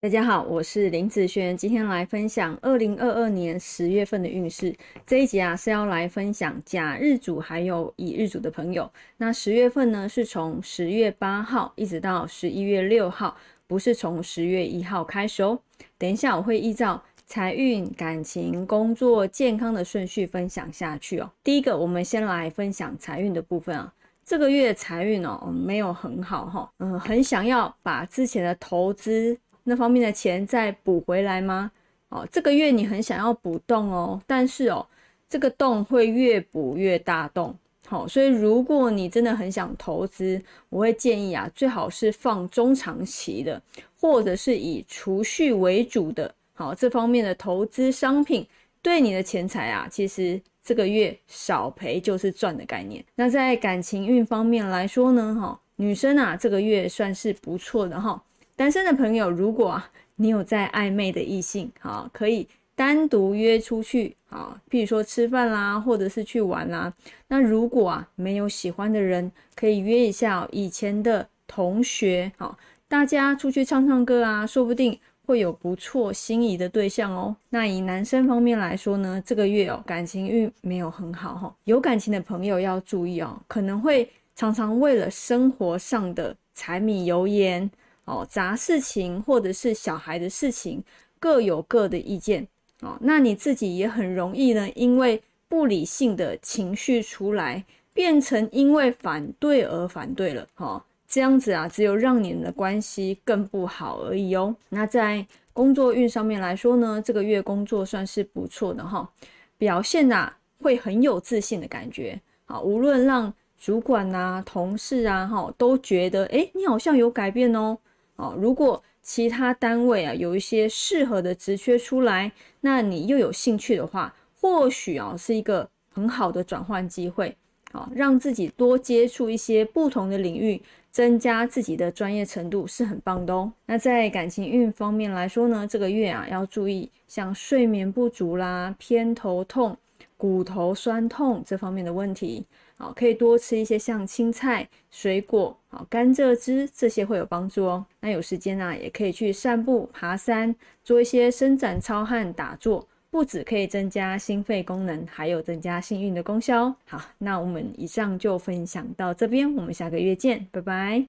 大家好，我是林子轩，今天来分享二零二二年十月份的运势。这一集啊是要来分享甲日主还有乙日主的朋友。那十月份呢是从十月八号一直到十一月六号，不是从十月一号开始哦。等一下我会依照财运、感情、工作、健康的顺序分享下去哦。第一个，我们先来分享财运的部分啊。这个月财运哦没有很好哈，嗯，很想要把之前的投资。那方面的钱再补回来吗？哦，这个月你很想要补洞哦，但是哦，这个洞会越补越大洞。好，所以如果你真的很想投资，我会建议啊，最好是放中长期的，或者是以储蓄为主的。好，这方面的投资商品对你的钱财啊，其实这个月少赔就是赚的概念。那在感情运方面来说呢，哈，女生啊，这个月算是不错的哈。单身的朋友，如果你有在暧昧的异性，好，可以单独约出去，好，譬如说吃饭啦，或者是去玩啦。那如果啊没有喜欢的人，可以约一下以前的同学，好，大家出去唱唱歌啊，说不定会有不错心仪的对象哦。那以男生方面来说呢，这个月哦感情运没有很好哈，有感情的朋友要注意哦，可能会常常为了生活上的柴米油盐。哦，杂事情或者是小孩的事情，各有各的意见哦。那你自己也很容易呢，因为不理性的情绪出来，变成因为反对而反对了。哈，这样子啊，只有让你们的关系更不好而已哦。那在工作运上面来说呢，这个月工作算是不错的哈，表现啊会很有自信的感觉。好，无论让主管啊、同事啊，哈，都觉得哎，你好像有改变哦。哦，如果其他单位啊有一些适合的职缺出来，那你又有兴趣的话，或许啊是一个很好的转换机会，哦让自己多接触一些不同的领域，增加自己的专业程度是很棒的哦。那在感情运方面来说呢，这个月啊要注意像睡眠不足啦、偏头痛。骨头酸痛这方面的问题，好，可以多吃一些像青菜、水果，好，甘蔗汁这些会有帮助哦。那有时间呢，也可以去散步、爬山，做一些伸展、操汗、打坐，不止可以增加心肺功能，还有增加幸运的功效哦。好，那我们以上就分享到这边，我们下个月见，拜拜。